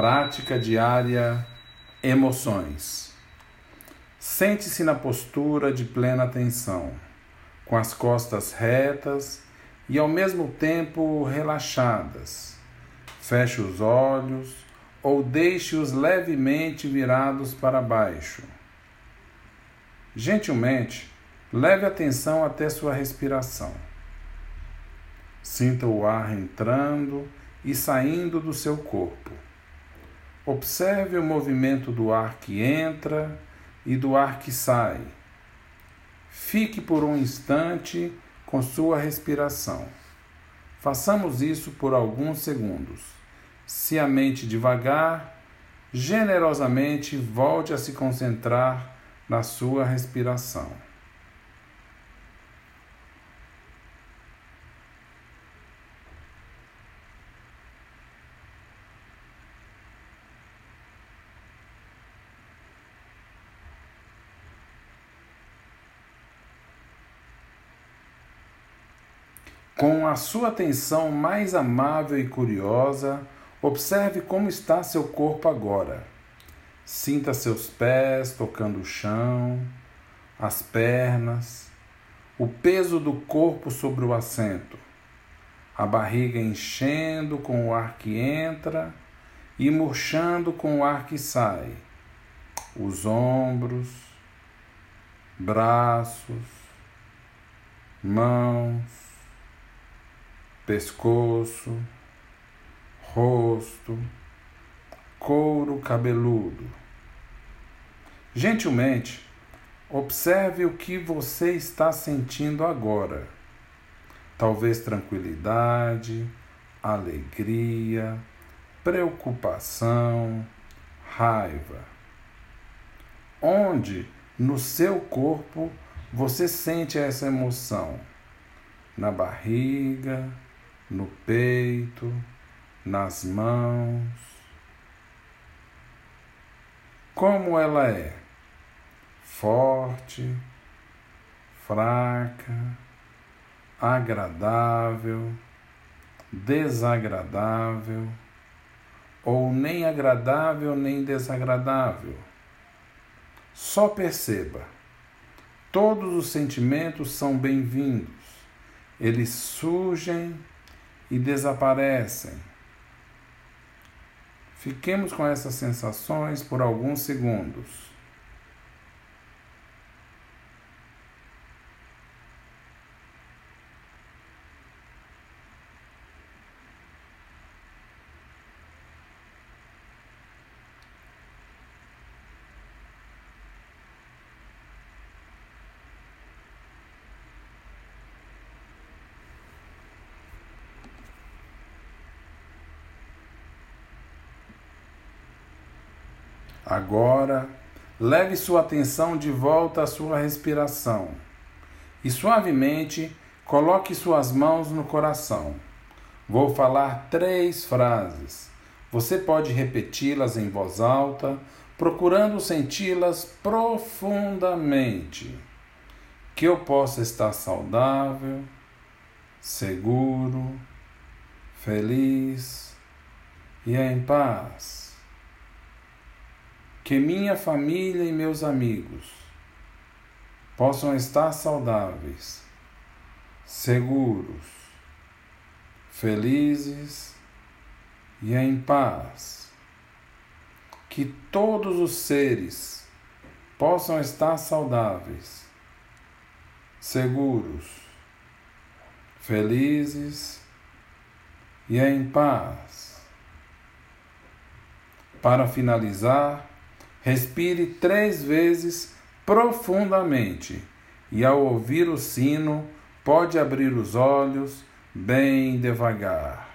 Prática diária Emoções. Sente-se na postura de plena atenção, com as costas retas e ao mesmo tempo relaxadas. Feche os olhos ou deixe-os levemente virados para baixo. Gentilmente, leve atenção até sua respiração. Sinta o ar entrando e saindo do seu corpo. Observe o movimento do ar que entra e do ar que sai. Fique por um instante com sua respiração. Façamos isso por alguns segundos. Se a mente devagar, generosamente volte a se concentrar na sua respiração. Com a sua atenção mais amável e curiosa, observe como está seu corpo agora. Sinta seus pés tocando o chão, as pernas, o peso do corpo sobre o assento, a barriga enchendo com o ar que entra e murchando com o ar que sai, os ombros, braços, mãos, pescoço, rosto, couro cabeludo. Gentilmente, observe o que você está sentindo agora. Talvez tranquilidade, alegria, preocupação, raiva. Onde no seu corpo você sente essa emoção? Na barriga, no peito, nas mãos. Como ela é? Forte, fraca, agradável, desagradável, ou nem agradável nem desagradável. Só perceba, todos os sentimentos são bem-vindos, eles surgem e desaparecem. Fiquemos com essas sensações por alguns segundos. Agora, leve sua atenção de volta à sua respiração e suavemente coloque suas mãos no coração. Vou falar três frases. Você pode repeti-las em voz alta, procurando senti-las profundamente. Que eu possa estar saudável, seguro, feliz e em paz que minha família e meus amigos possam estar saudáveis, seguros, felizes e em paz. Que todos os seres possam estar saudáveis, seguros, felizes e em paz. Para finalizar, Respire três vezes profundamente e, ao ouvir o sino, pode abrir os olhos bem devagar.